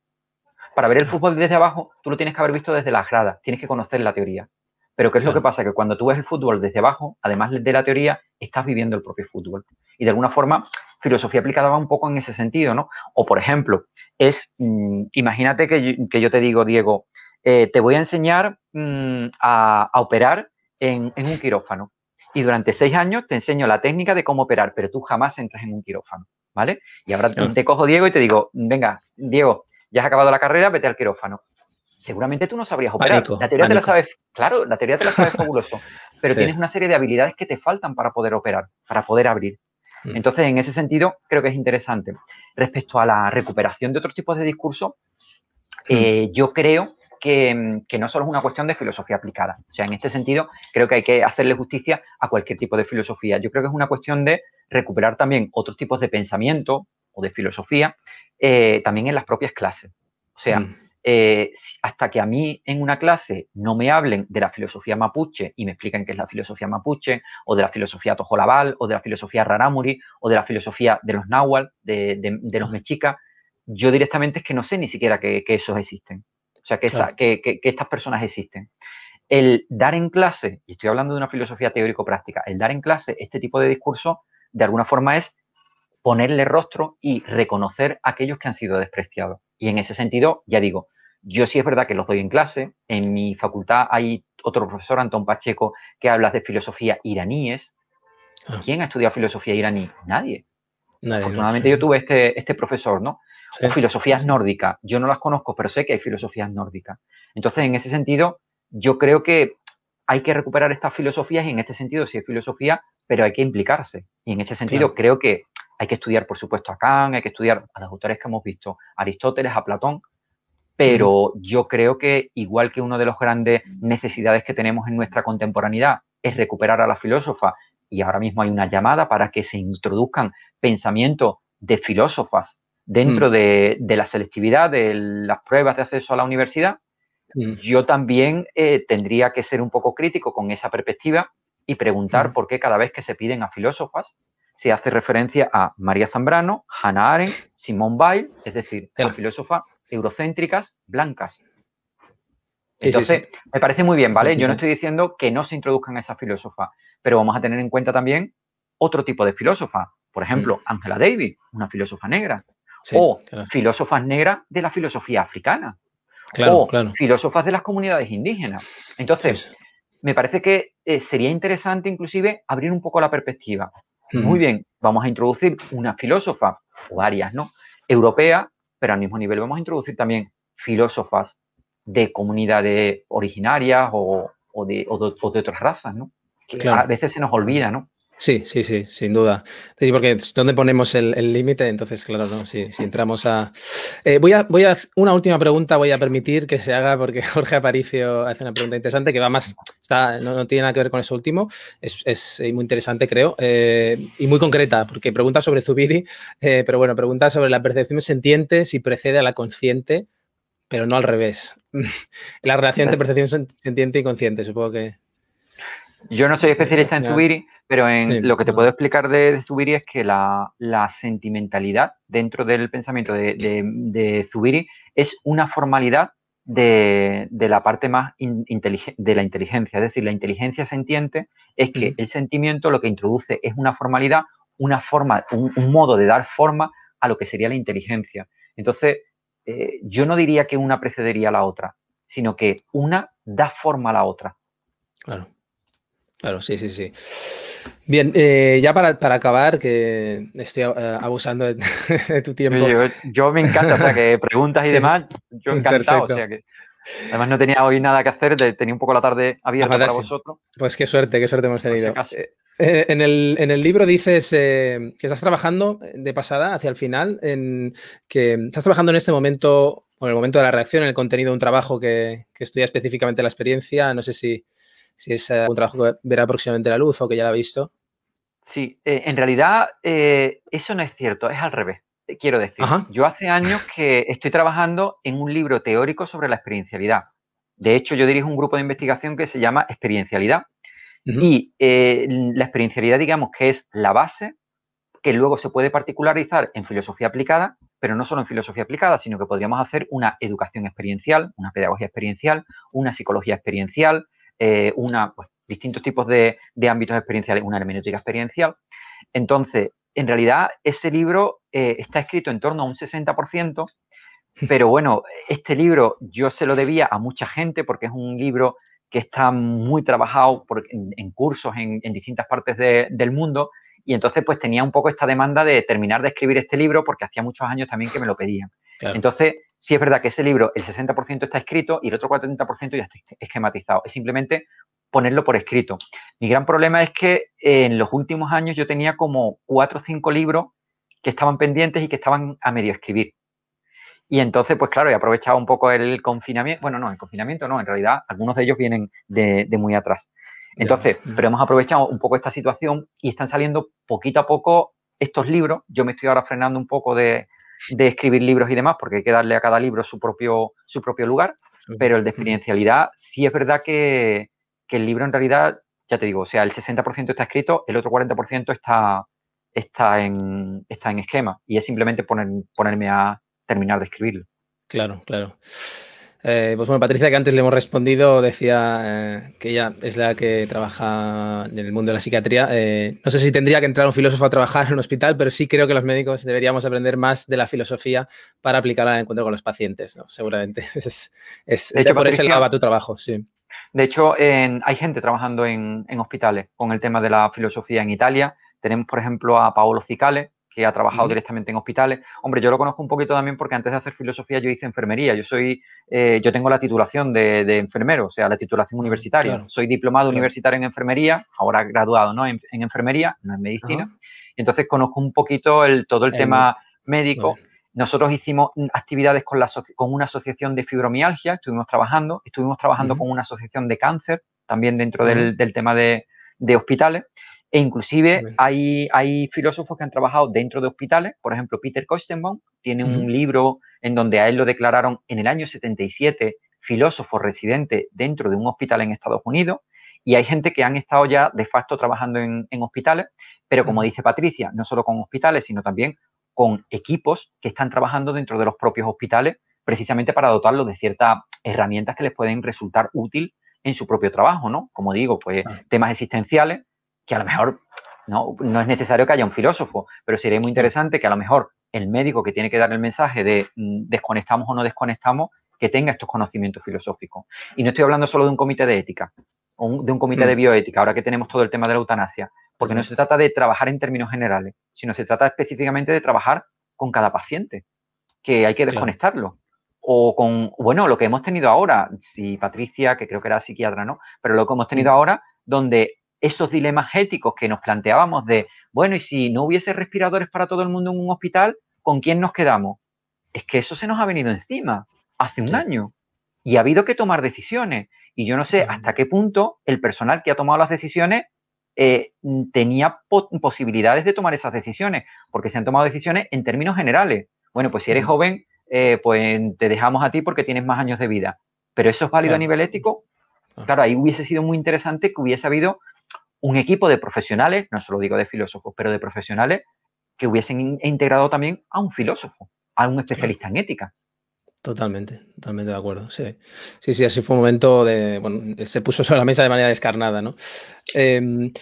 Para ver el fútbol desde abajo, tú lo tienes que haber visto desde la grada, tienes que conocer la teoría. Pero ¿qué es lo que pasa? Que cuando tú ves el fútbol desde abajo, además de la teoría, estás viviendo el propio fútbol. Y de alguna forma, filosofía aplicada va un poco en ese sentido, ¿no? O, por ejemplo, es, mm, imagínate que yo, te digo, Diego, eh, te voy a enseñar mm, a, operar en, un quirófano. Y durante seis años te enseño la técnica de cómo operar, pero tú jamás entras en un quirófano, ¿vale? Y ahora te cojo, Diego, y te digo, venga, Diego, ya has acabado la carrera, vete al quirófano seguramente tú no sabrías operar. la teoría te la sabes, claro, la teoría te la sabes <laughs> fabuloso, pero tienes una serie de habilidades que te faltan para poder operar, para poder abrir. Mm. Entonces, en ese sentido, creo que es interesante. Respecto a la recuperación de otros tipos de discurso, mm. eh, yo creo que, que, no solo es una cuestión de filosofía aplicada. O sea, en este sentido, creo que hay que hacerle justicia a cualquier tipo de filosofía. Yo creo que es una cuestión de recuperar también otros tipos de pensamiento o de filosofía eh, también en las propias clases. O sea, mm. Eh, hasta que a mí en una clase no me hablen de la filosofía mapuche y me expliquen qué es la filosofía mapuche, o de la filosofía tojolabal, o de la filosofía rarámuri, o de la filosofía de los náhuatl, de, los mexicas, yo directamente es que no sé ni siquiera que, esos existen. O sea, que, que, estas personas existen. El dar en clase, y estoy hablando de una filosofía teórico-práctica, el dar en clase este tipo de discurso, de alguna forma es ponerle rostro y reconocer a aquellos que han sido despreciados. Y en ese sentido, ya digo, yo sí es verdad que los doy en clase. En mi facultad hay otro profesor, Antón Pacheco, que habla de filosofía iraníes. Ah. ¿Quién ha estudiado filosofía iraní? Nadie. Nadie Afortunadamente yo tuve este, este profesor, ¿no? O filosofías nórdicas. Yo no las conozco, pero sé que hay filosofías nórdicas. Entonces, en ese sentido, yo creo que hay que recuperar estas filosofías y en este sentido sí es filosofía, pero hay que implicarse. Y en este sentido creo que hay que estudiar, por supuesto, a Kant, hay que estudiar a los autores que hemos visto, a Aristóteles, a Platón, pero yo creo que igual que una de las grandes necesidades que tenemos en nuestra contemporaneidad es recuperar a la filósofa, y ahora mismo hay una llamada para que se introduzcan pensamientos de filósofas dentro mm. de, la selectividad de las pruebas de acceso a la universidad, mm. yo también eh, tendría que ser un poco crítico con esa perspectiva y preguntar mm. por qué cada vez que se piden a filósofas se hace referencia a María Zambrano, Hannah Arendt, Simone Weil, es decir, a la filósofa eurocéntricas blancas. Entonces, me parece muy bien, ¿vale? Yo no estoy diciendo que no se introduzcan esas filósofas, pero vamos a tener en cuenta también otro tipo de filósofa. Por ejemplo, mm. Angela Davis, una filósofa negra. o filósofas negras de la filosofía africana. o filósofas de las comunidades indígenas. Entonces, me parece que eh, sería interesante inclusive abrir un poco la perspectiva. Muy bien, vamos a introducir una filósofa, o varias, ¿no? Europea pero al mismo nivel vamos a introducir también filósofas de comunidades originarias o, de, otras razas, ¿no? Que a veces se nos olvida, ¿no? Sí, sí, sí, sin duda. Sí, porque ¿dónde ponemos el límite? Entonces, claro, ¿no? si, entramos a... Eh, voy a... Voy a... Una última pregunta voy a permitir que se haga porque <laughs> Jorge Aparicio hace una pregunta interesante que va más... Está, no, tiene nada que ver con eso último. Es, muy interesante, creo, eh, y muy concreta, porque pregunta sobre Zubiri, eh, pero bueno, pregunta sobre la percepción sentiente si precede a la consciente, pero no al revés. <laughs> la relación entre percepción sentiente y consciente, supongo que... Yo no soy especialista en Zubiri, pero en lo que te puedo explicar de, Zubiri es que la, sentimentalidad dentro del pensamiento de, Zubiri es una formalidad de, la parte más de la inteligencia. Es decir, la inteligencia sentiente es que el sentimiento lo que introduce es una formalidad, una forma, un, modo de dar forma a lo que sería la inteligencia. Entonces, eh, yo no diría que una precedería a la otra, sino que una da forma a la otra. Claro, claro, sí, sí, sí. Bien, eh, ya para, acabar, que estoy eh, abusando de, <laughs> tu tiempo. Yo, me encanta, o sea, que <laughs> preguntas y demás, yo encantado, o sea que... Además no tenía hoy nada que hacer, tenía un poco la tarde abierta para vosotros. Pues qué suerte, qué suerte hemos tenido. Eh, en, el, libro dices que estás trabajando de pasada hacia el final, en que estás trabajando en este momento, o en el momento de la reacción, en el contenido de un trabajo que, que estudia específicamente la experiencia. No sé si, si es un trabajo que verá próximamente la luz o que ya la ha visto. Sí, eh, en realidad eh, eso no es cierto, es al revés. Quiero decir, yo hace años que estoy trabajando en un libro teórico sobre la experiencialidad. De hecho, yo dirijo un grupo de investigación que se llama Experiencialidad. Y eh, la experiencialidad, digamos que es la base que luego se puede particularizar en filosofía aplicada, pero no solo en filosofía aplicada, sino que podríamos hacer una educación experiencial, una pedagogía experiencial, una psicología experiencial, eh, una, pues, distintos tipos de, ámbitos experienciales, una hermenéutica experiencial. Entonces, en realidad, ese libro eh, está escrito en torno a un 60%, pero bueno, este libro yo se lo debía a mucha gente porque es un libro que está muy trabajado en, cursos en, distintas partes del mundo y entonces pues tenía un poco esta demanda de terminar de escribir este libro porque hacía muchos años también que me lo pedían. Entonces, sí es verdad que ese libro, el 60% está escrito y el otro 40% ya está esquematizado. Es simplemente ponerlo por escrito. Mi gran problema es que en los últimos años yo tenía como cuatro o cinco libros que estaban pendientes y que estaban a medio escribir. Y entonces, pues claro, he aprovechado un poco el confinamiento. Bueno, no, el confinamiento no, en realidad algunos de ellos vienen de, muy atrás. Entonces, pero hemos aprovechado un poco esta situación y están saliendo poquito a poco estos libros. Yo me estoy ahora frenando un poco de, de escribir libros y demás, porque hay que darle a cada libro su propio, su propio lugar, pero el de experiencialidad sí es verdad que, el libro en realidad, ya te digo, o sea, el 60% está escrito, el otro 40% está, está, en, está en esquema y es simplemente poner, ponerme a terminar de escribirlo. Claro, claro. Eh, pues bueno, Patricia, que antes le hemos respondido, decía eh, que ella es la que trabaja en el mundo de la psiquiatría. Eh, no sé si tendría que entrar un filósofo a trabajar en un hospital, pero sí creo que los médicos deberíamos aprender más de la filosofía para aplicarla en el encuentro con los pacientes, ¿no? Seguramente. <laughs> Es, es de hecho, por ese lado va tu trabajo, sí. De hecho, hay gente trabajando en, en hospitales con el tema de la filosofía en Italia. Tenemos, por ejemplo, a Paolo Cicale, que ha trabajado directamente en hospitales. Hombre, yo lo conozco un poquito también porque antes de hacer filosofía yo hice enfermería. Yo soy, eh, yo tengo la titulación de, enfermero, o sea, la titulación universitaria. Soy diplomado universitario en enfermería, ahora graduado ¿no? en, enfermería, no en medicina. Entonces conozco un poquito el, todo el tema médico. Nosotros hicimos actividades con, la, con una asociación de fibromialgia, estuvimos trabajando, estuvimos trabajando con una asociación de cáncer, también dentro del, del, tema de, de hospitales. E inclusive hay, hay, filósofos que han trabajado dentro de hospitales, por ejemplo, Peter Kostenbaum tiene un libro en donde a él lo declararon en el año 77 filósofo residente dentro de un hospital en Estados Unidos, y hay gente que han estado ya de facto trabajando en, hospitales, pero como dice Patricia, no solo con hospitales, sino también con equipos que están trabajando dentro de los propios hospitales, precisamente para dotarlos de ciertas herramientas que les pueden resultar útil en su propio trabajo, ¿no? Como digo, pues temas existenciales, que a lo mejor no, no es necesario que haya un filósofo, pero sería muy interesante que a lo mejor el médico que tiene que dar el mensaje de mm, desconectamos o no desconectamos, que tenga estos conocimientos filosóficos. Y no estoy hablando solo de un comité de ética o de un comité de mm. bioética, ahora que tenemos todo el tema de la eutanasia, porque no se trata de trabajar en términos generales, sino se trata específicamente de trabajar con cada paciente, que hay que desconectarlo. O con, bueno, lo que hemos tenido ahora, si Patricia, que creo que era psiquiatra, ¿no? Pero lo que hemos tenido mm. ahora, donde esos dilemas éticos que nos planteábamos de, bueno, y si no hubiese respiradores para todo el mundo en un hospital, ¿con quién nos quedamos? Es que eso se nos ha venido encima hace un año y ha habido que tomar decisiones. Y yo no sé hasta qué punto el personal que ha tomado las decisiones eh, tenía posibilidades de tomar esas decisiones, porque se han tomado decisiones en términos generales. Bueno, pues si eres joven, eh, pues te dejamos a ti porque tienes más años de vida. Pero eso es válido a nivel ético. Claro, ahí hubiese sido muy interesante que hubiese habido un equipo de profesionales, no solo digo de filósofos, pero de profesionales que hubiesen integrado también a un filósofo, a un especialista en ética. Totalmente, totalmente de acuerdo. Sí, sí, sí así fue un momento de. Bueno, se puso sobre la mesa de manera descarnada, ¿no? Em,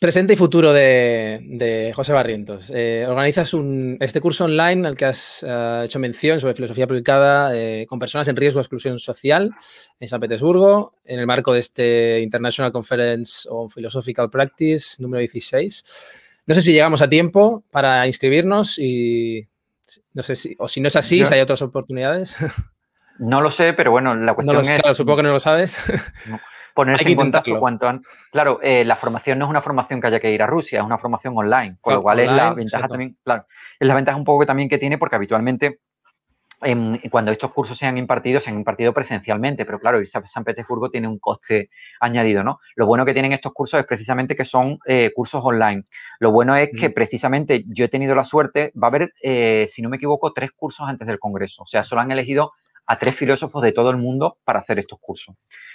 Presente y futuro de, José Barrientos. Eh, organizas un, este curso online al que has eh, hecho mención sobre filosofía aplicada eh, con personas en riesgo de exclusión social en San Petersburgo, en el marco de este International Conference on Philosophical Practice número 16. No sé si llegamos a tiempo para inscribirnos y no sé si, o si no es así, si hay otras oportunidades. No lo sé, pero bueno, la cuestión es... Claro, supongo que no lo sabes ponerse en contacto cuanto antes. Claro, eh, la formación no es una formación que haya que ir a Rusia, es una formación online, con lo cual es la ventaja también, claro, es la ventaja un poco que también que tiene porque habitualmente cuando estos cursos se han impartido, se han impartido presencialmente, pero claro, irse a San Petersburgo tiene un coste añadido, ¿no? Lo bueno que tienen estos cursos es precisamente que son eh, cursos online. Lo bueno es que precisamente yo he tenido la suerte, va a haber, eh, si no me equivoco, tres cursos antes del Congreso. O sea, solo han elegido a tres filósofos de todo el mundo para hacer estos cursos.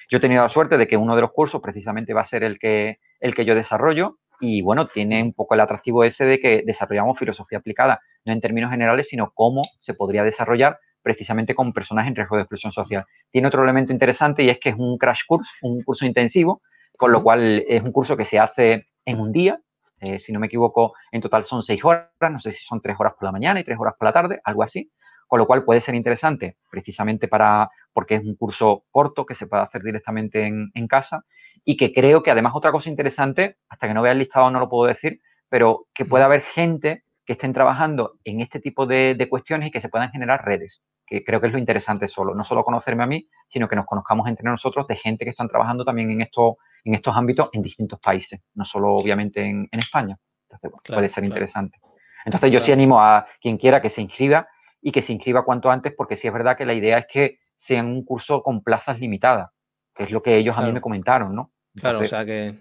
Yo he tenido la suerte de que uno de los cursos precisamente va a ser el que, el que yo desarrollo y bueno, tiene un poco el atractivo ese de que desarrollamos filosofía aplicada, no en términos generales, sino cómo se podría desarrollar precisamente con personas en riesgo de exclusión social. Tiene otro elemento interesante y es que es un crash course, un curso intensivo, con lo cual es un curso que se hace en un día. Eh, si no me equivoco, en total son seis horas, no sé si son tres horas por la mañana y tres horas por la tarde, algo así con lo cual puede ser interesante precisamente para, porque es un curso corto que se puede hacer directamente en, casa y que creo que además otra cosa interesante, hasta que no vea el listado no lo puedo decir, pero que pueda haber gente que estén trabajando en este tipo de, cuestiones y que se puedan generar redes, que creo que es lo interesante solo, no solo conocerme a mí, sino que nos conozcamos entre nosotros de gente que están trabajando también en, esto, en estos ámbitos en distintos países, no solo obviamente en, España. Entonces, puede ser interesante. Entonces, yo sí animo a quien quiera que se inscriba y que se inscriba cuanto antes, porque sí es verdad que la idea es que sea un curso con plazas limitadas, que es lo que ellos a mí me comentaron, ¿no? claro, o sea que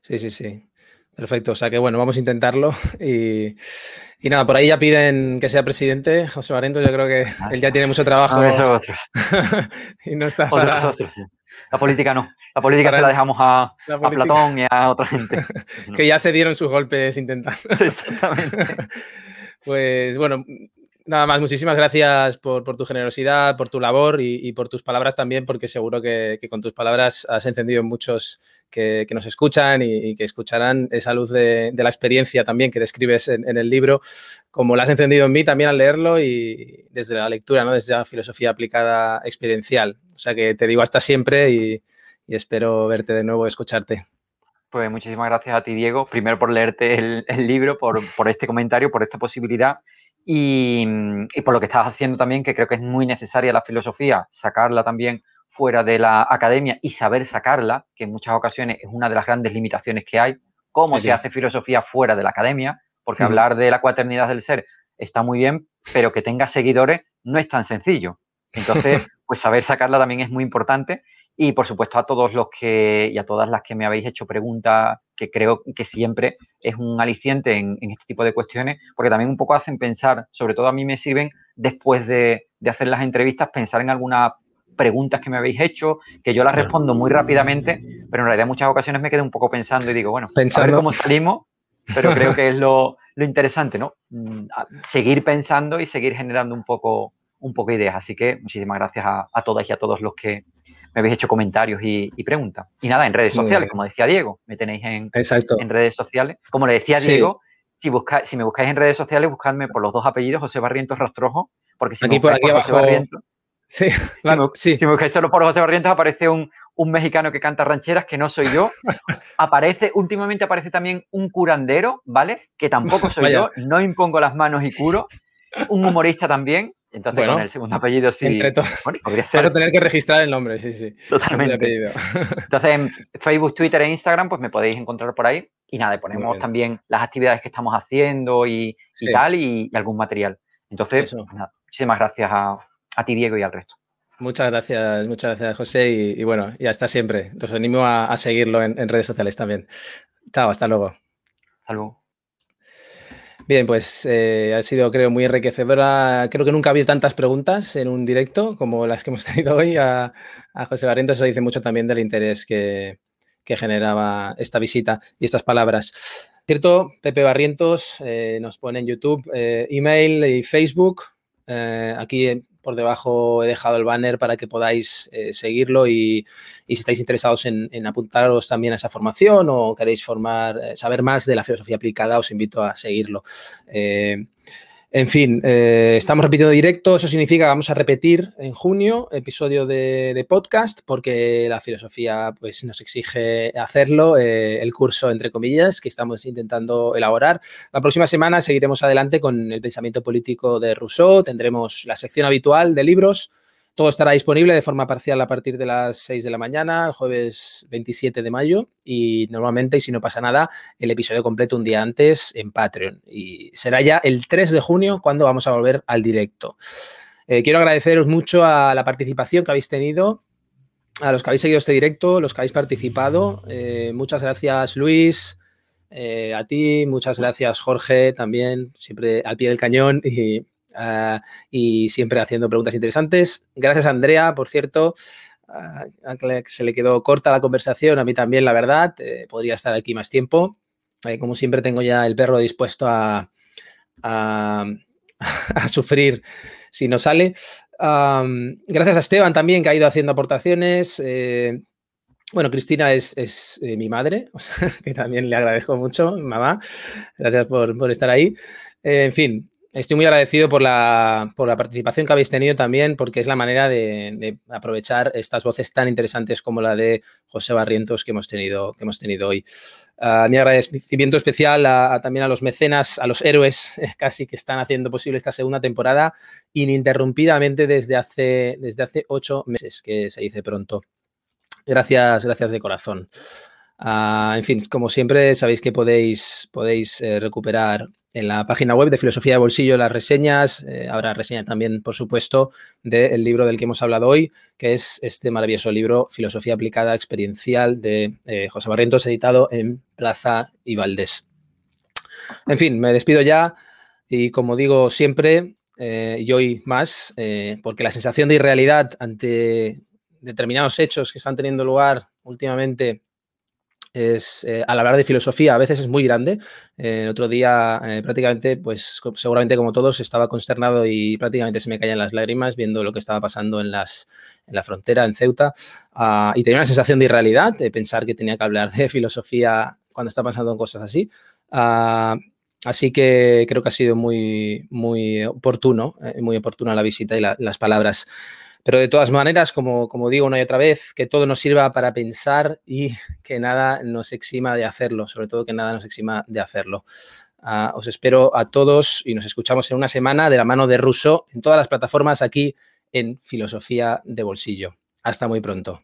sí, sí, sí. Perfecto, o sea que bueno, vamos a intentarlo <laughs> y, nada, por ahí ya piden que sea presidente, José Barento, yo creo que ah. él ya tiene mucho trabajo <laughs> y no está para... La política no, la política se la dejamos a, a, Platón y a otra gente. <laughs> que ya se dieron sus golpes intentando. Exactamente. pues bueno, Nada más, muchísimas gracias por, tu generosidad, por tu labor y, por tus palabras también, porque seguro que, con tus palabras has encendido en muchos que, nos escuchan y, que escucharán esa luz de, la experiencia también que describes en, el libro, como la has encendido en mí también al leerlo y desde la lectura, ¿no? desde la filosofía aplicada experiencial. O sea que te digo hasta siempre y, espero verte de nuevo, escucharte. Pues muchísimas gracias a ti, Diego. Primero por leerte el, libro, por, por, este comentario, por esta posibilidad y, por lo que estás haciendo también, que creo que es muy necesaria la filosofía, sacarla también fuera de la academia y saber sacarla, que en muchas ocasiones es una de las grandes limitaciones que hay, cómo se hace filosofía fuera de la academia, porque hablar de la cuaternidad del ser está muy bien, pero que tenga seguidores no es tan sencillo. Entonces, <laughs> pues saber sacarla también es muy importante y por supuesto a todos los que y a todas las que me habéis hecho preguntas, que creo que siempre es un aliciente en, este tipo de cuestiones, porque también un poco hacen pensar, sobre todo a mí me sirven después de, hacer las entrevistas, pensar en algunas preguntas que me habéis hecho, que yo las respondo muy rápidamente, pero en realidad en muchas ocasiones me quedo un poco pensando y digo, bueno, a ver cómo salimos, pero creo <laughs> que es lo, interesante, ¿no? Seguir pensando y seguir generando un poco, un poco ideas. Así que muchísimas gracias a todas y a todos los que, me habéis hecho comentarios y, preguntas. Y nada, en redes sociales, como decía Diego, me tenéis en, en redes sociales. Como le decía Diego, si, si me buscáis en redes sociales, buscadme por los dos apellidos, José Barrientos Rastrojo, porque si aquí, me por aquí abajo... sí, claro, si, me, buscáis solo por José Barrientos, aparece un, un mexicano que canta rancheras, que no soy yo. <laughs> aparece, últimamente aparece también un curandero, ¿vale? Que tampoco soy <laughs> yo, no impongo las manos y curo. Un humorista también, entonces, con el segundo apellido sí. Entre bueno, podría ser. Vas a tener que registrar el nombre, sí, sí. Totalmente. Entonces, en Facebook, Twitter e Instagram, pues me podéis encontrar por ahí. Y nada, ponemos también las actividades que estamos haciendo y, tal, y, algún material. Entonces, pues nada, muchísimas gracias a, ti, Diego, y al resto. Muchas gracias, muchas gracias, José. Y, bueno, y hasta siempre. Los animo a, seguirlo en, en redes sociales también. Chao, hasta luego. Hasta luego. Bien, pues eh, ha sido, creo, muy enriquecedora. Creo que nunca ha habido tantas preguntas en un directo como las que hemos <laughs> tenido hoy a, José Barrientos. Eso dice mucho también del interés que, generaba esta visita y estas palabras. Cierto, Pepe Barrientos eh, nos pone en YouTube, eh, email y Facebook. aquí por debajo he dejado el banner para que podáis eh, seguirlo y, si estáis interesados en, apuntaros también a esa formación o queréis formar, eh, saber más de la filosofía aplicada, os invito a seguirlo. En fin, eh, estamos repitiendo directo, eso significa que vamos a repetir en junio episodio de, podcast porque la filosofía pues, nos exige hacerlo, eh, el curso entre comillas que estamos intentando elaborar. La próxima semana seguiremos adelante con el pensamiento político de Rousseau, tendremos la sección habitual de libros, todo estará disponible de forma parcial a partir de las 6 de la mañana, el jueves 27 de mayo, y normalmente, y si no pasa nada, el episodio completo un día antes en Patreon. Y será ya el 3 de junio cuando vamos a volver al directo. Eh, quiero agradeceros mucho a la participación que habéis tenido, a los que habéis seguido este directo, los que habéis participado. Eh, muchas gracias, Luis. Eh, a ti, muchas gracias Jorge, también siempre al pie del cañón y Ah, y siempre haciendo preguntas interesantes. Gracias, Andrea, por cierto. Ah, se le quedó corta la conversación, a mí también, la verdad. Eh, podría estar aquí más tiempo. Eh, como siempre, tengo ya el perro dispuesto a, a, <laughs> sufrir si no sale. gracias a Esteban también, que ha ido haciendo aportaciones. Eh, bueno, Cristina es, mi madre, <laughs> que también le agradezco mucho, mamá. Gracias por, por estar ahí. en fin, Estoy muy agradecido por la, participación que habéis tenido también, porque es la manera de, aprovechar estas voces tan interesantes como la de José Barrientos que hemos tenido, que hemos tenido hoy. Ah, mi agradecimiento especial también a los mecenas, a los héroes <laughs> casi que están haciendo posible esta segunda temporada ininterrumpidamente desde hace, desde hace ocho meses, que se dice pronto. Gracias, gracias de corazón. Ah, en fin, como siempre, sabéis que podéis, podéis eh, recuperar en la página web de Filosofía de Bolsillo las reseñas. Eh, habrá reseña también, por supuesto, del libro del que hemos hablado hoy, que es este maravilloso libro Filosofía aplicada experiencial de eh, José Barrientos, editado en Plaza y Valdés. En fin, me despido ya y como digo siempre, eh, y hoy más, porque la sensación de irrealidad ante determinados hechos que están teniendo lugar últimamente es, eh, al hablar de filosofía a veces es muy grande. Eh, el otro día eh, prácticamente, pues seguramente como todos, estaba consternado y prácticamente se me caían las lágrimas viendo lo que estaba pasando en, las, en la frontera, en Ceuta. Ah, y tenía una sensación de irrealidad, de pensar que tenía que hablar de filosofía cuando está pasando cosas así. Ah, así que creo que ha sido muy, muy oportuno, muy oportuna la visita y las palabras. Pero de todas maneras, como, como digo una y otra vez, que todo nos sirva para pensar y <laughs> que nada nos exima de hacerlo, sobre todo que nada nos exima de hacerlo. Ah, os espero a todos y nos escuchamos en una semana de la mano de Russo en todas las plataformas aquí en Filosofía de Bolsillo. Hasta muy pronto.